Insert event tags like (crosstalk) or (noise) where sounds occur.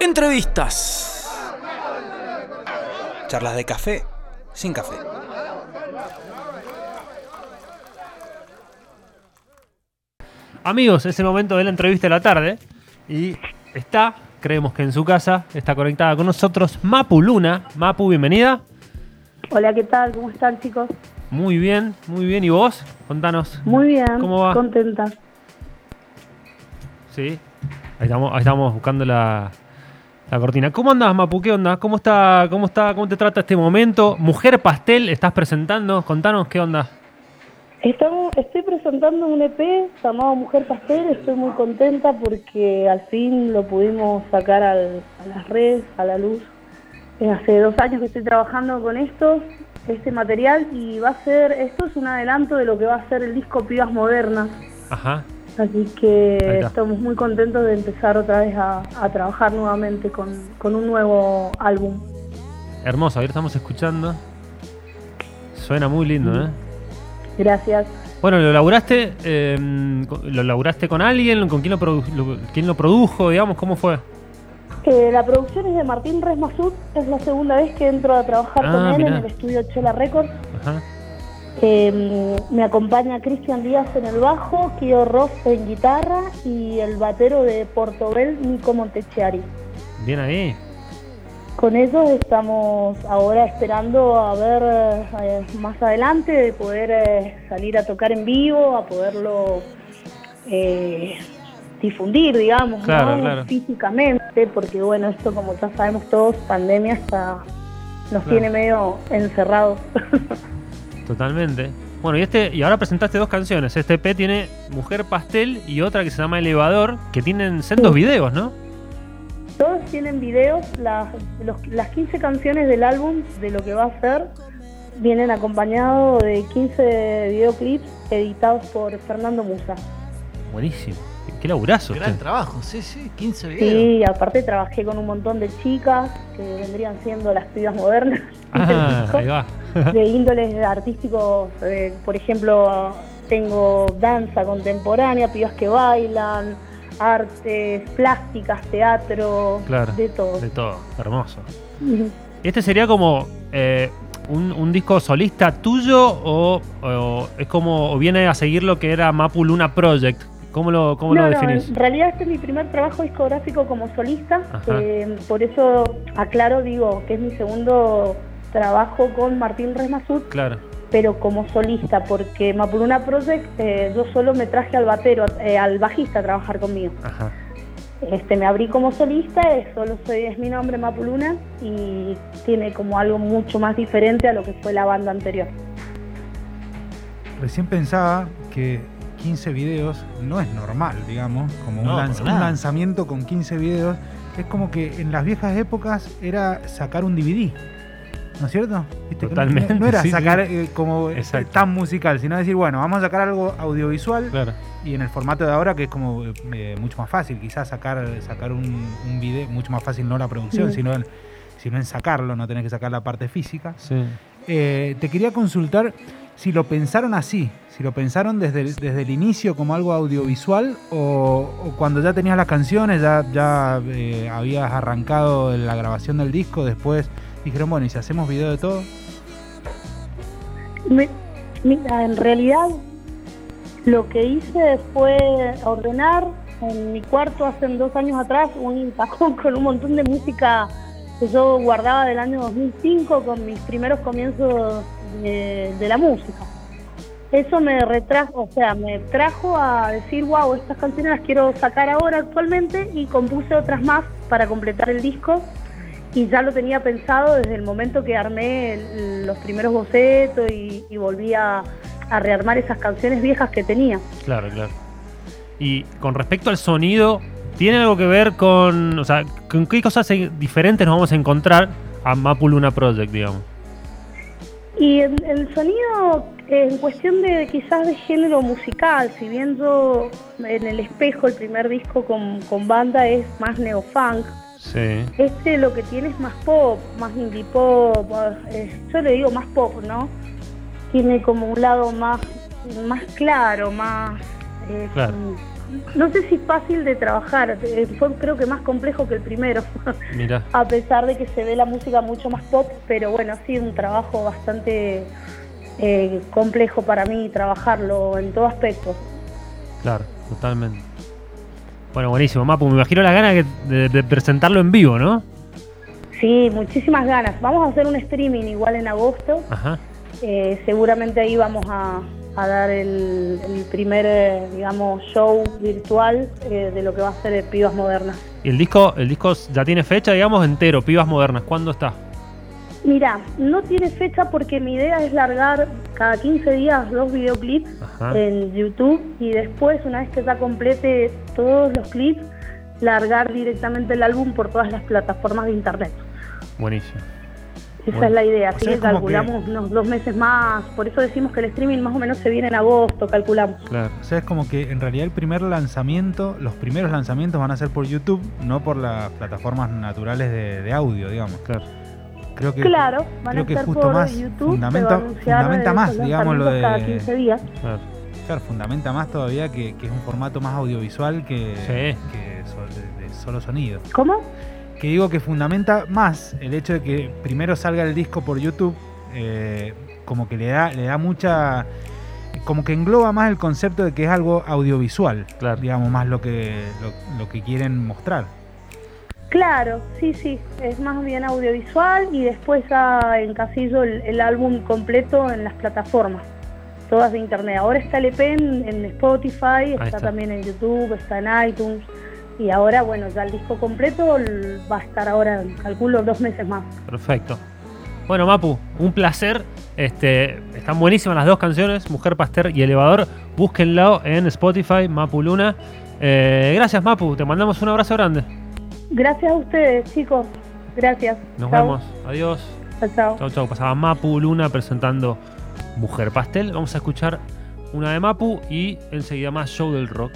Entrevistas. Charlas de café sin café. Amigos, es el momento de la entrevista de la tarde y está, creemos que en su casa, está conectada con nosotros Mapu Luna. Mapu, bienvenida. Hola, ¿qué tal? ¿Cómo están, chicos? Muy bien, muy bien. ¿Y vos? Contanos. Muy bien, ¿Cómo va? contenta. Sí. Ahí estamos, ahí estamos buscando la, la cortina. ¿Cómo andás, Mapu? ¿Qué onda? ¿Cómo está, cómo está, cómo te trata este momento? Mujer Pastel, estás presentando. Contanos qué onda. Estamos, estoy presentando un EP llamado Mujer Pastel. Estoy muy contenta porque al fin lo pudimos sacar al- a las redes, a la luz. Eh, Hace dos años que estoy trabajando con esto, este material, y va a ser, esto es un adelanto de lo que va a ser el disco Pibas Modernas. Ajá. Así que estamos muy contentos de empezar otra vez a, a trabajar nuevamente con, con un nuevo álbum. Hermoso, ahí estamos escuchando. Suena muy lindo, ¿eh? Gracias. Bueno, lo laburaste, eh, con- lo laburaste con alguien, con quién lo, produ- lo- quién lo produjo, digamos, ¿cómo fue? Eh, la producción es de Martín Resmasud, es la segunda vez que entro a trabajar Ah, con él mirá. en el estudio Chela Records. Ajá. Eh, me acompaña Cristian Díaz en el bajo, Kio Ross en guitarra y el batero de Portobel, Nico Montechiari. Bien ahí. Con ellos estamos ahora esperando a ver eh, más adelante de poder eh, salir a tocar en vivo, a poderlo eh, difundir, digamos, Claro, ¿no? claro. físicamente, porque bueno, esto como ya sabemos todos, pandemia está, nos Claro. tiene medio encerrados. (laughs) Totalmente. Bueno, y este y ahora presentaste dos canciones. Este EP tiene Mujer Pastel y otra que se llama Elevador, que tienen sendos videos, ¿no? Todos tienen videos, las, los- las 15 canciones del álbum, de lo que va a ser, vienen acompañados de 15 videoclips editados por Fernando Musa. Buenísimo. Qué laburazo. Gran trabajo, sí, sí, 15 videos. Sí, aparte trabajé con un montón de chicas que vendrían siendo las pibas modernas Ah, (laughs) ahí va. de índoles artísticos. eh, por ejemplo, tengo danza contemporánea, pibas que bailan, artes plásticas, teatro, Claro. de todo. De todo. Hermoso. ¿Este sería como eh, un, un disco solista tuyo o, o es como o viene a seguir lo que era Mapu Luna Project? ¿Cómo lo, cómo no, lo no, definís? en realidad este es mi primer trabajo discográfico como solista, Ajá. eh, por eso aclaro, digo, que es mi segundo trabajo con Martín Resmasud, Claro. pero como solista, porque Mapuluna Project eh, yo solo me traje al batero, eh, al bajista a trabajar conmigo. Ajá. Este, me abrí como solista, eh, solo soy, es mi nombre Mapuluna y tiene como algo mucho más diferente a lo que fue la banda anterior. Recién pensaba que 15 videos no es normal, digamos, como un, lanz- lanzamiento con 15 videos. Es como que en las viejas épocas era sacar un DVD. ¿No es cierto? Viste que no- Totalmente, No, era sí, sacar sí. eh, como eh, Exacto. tan musical, sino decir, bueno, vamos a sacar algo audiovisual Claro. y en el formato de ahora que es como eh, mucho más fácil, quizás sacar, sacar un, un video, mucho más fácil no la producción, Sí. sino, el- sino en sacarlo, no tenés que sacar la parte física. Sí. Eh, te quería consultar si lo pensaron así, si lo pensaron desde el, desde el inicio como algo audiovisual o, cuando ya tenías las canciones, ya, ya eh, habías arrancado la grabación del disco, después dijeron, bueno, ¿y si hacemos video de todo? Mira, en realidad lo que hice fue ordenar en mi cuarto hace dos años atrás un (laughs) cajón con un montón de música que yo guardaba del año 2005 con mis primeros comienzos de, la música. Eso me retrajo, o sea, me trajo a decir, wow, estas canciones las quiero sacar ahora actualmente y compuse otras más para completar el disco y ya lo tenía pensado desde el momento que armé los primeros bocetos y, y volví a rearmar esas canciones viejas que tenía. Claro, claro. Y con respecto al sonido, ¿tiene algo que ver con, o sea, con qué cosas diferentes nos vamos a encontrar a Mapu Luna Project, digamos? Y el, el sonido, en cuestión de quizás de género musical, si bien yo en el espejo, el primer disco con, con banda es más neofunk, Sí. este lo que tiene es más pop, más indie pop, eh, yo le digo más pop, ¿no? Tiene como un lado más, más claro, más... eh, Claro. No sé si fácil de trabajar, eh, fue creo que más complejo que el primero, Mira, (laughs) a pesar de que se ve la música mucho más pop, pero bueno, ha sido un trabajo bastante eh, complejo para mí trabajarlo en todo aspecto. claro, totalmente. Bueno, buenísimo, Mapu. Me imagino la gana que- de, de presentarlo en vivo, ¿no? Sí, muchísimas ganas. Vamos a hacer un streaming igual en agosto. Ajá. Eh, seguramente ahí vamos a, a dar el, el primer, eh, digamos, show virtual eh, de lo que va a ser eh, Pibas Modernas. Y el disco, el disco ya tiene fecha, digamos, entero, Pibas Modernas. ¿Cuándo está? Mira, no tiene fecha porque mi idea es largar cada 15 días dos videoclips Ajá. en YouTube y después, una vez que ya complete todos los clips, largar directamente el álbum por todas las plataformas de internet. Buenísimo. Esa Bueno. es la idea, así que calculamos unos dos meses más, por eso decimos que el streaming más o menos se viene en agosto, calculamos. Claro. O sea, es como que en realidad el primer lanzamiento, los primeros lanzamientos van a ser por YouTube, no por las plataformas naturales de, de audio, digamos. Claro. Creo que, Claro, van creo a que estar justo por más YouTube, fundamenta, fundamenta más, digamos, lo de... cada 15 días. claro. Claro, fundamenta más todavía que, que es un formato más audiovisual que, Sí. que so- de, de solo sonido. ¿Cómo? Que digo que fundamenta más el hecho de que primero salga el disco por YouTube, eh, como que le da, le da mucha. como que engloba más el concepto de que es algo audiovisual, Claro. digamos, más lo que, lo, lo que quieren mostrar. Claro, sí, sí, es más bien audiovisual y después ya encasillo el, el álbum completo en las plataformas, todas de internet. Ahora está el EP en, en Spotify, está, está. también en YouTube, está en iTunes y ahora, bueno, ya el disco completo va a estar ahora, calculo, dos meses más. Perfecto. Bueno, Mapu, un placer. Este, están buenísimas las dos canciones, Mujer Pastel y Elevador. Búsquenlo en Spotify, Mapu Luna. Eh, gracias, Mapu. Te mandamos un abrazo grande. Gracias a ustedes, chicos. Gracias. Nos Chau. vemos. Adiós. Chau. Chau, chau. Pasaba Mapu Luna presentando Mujer Pastel. Vamos a escuchar una de Mapu y enseguida más Show del Rock.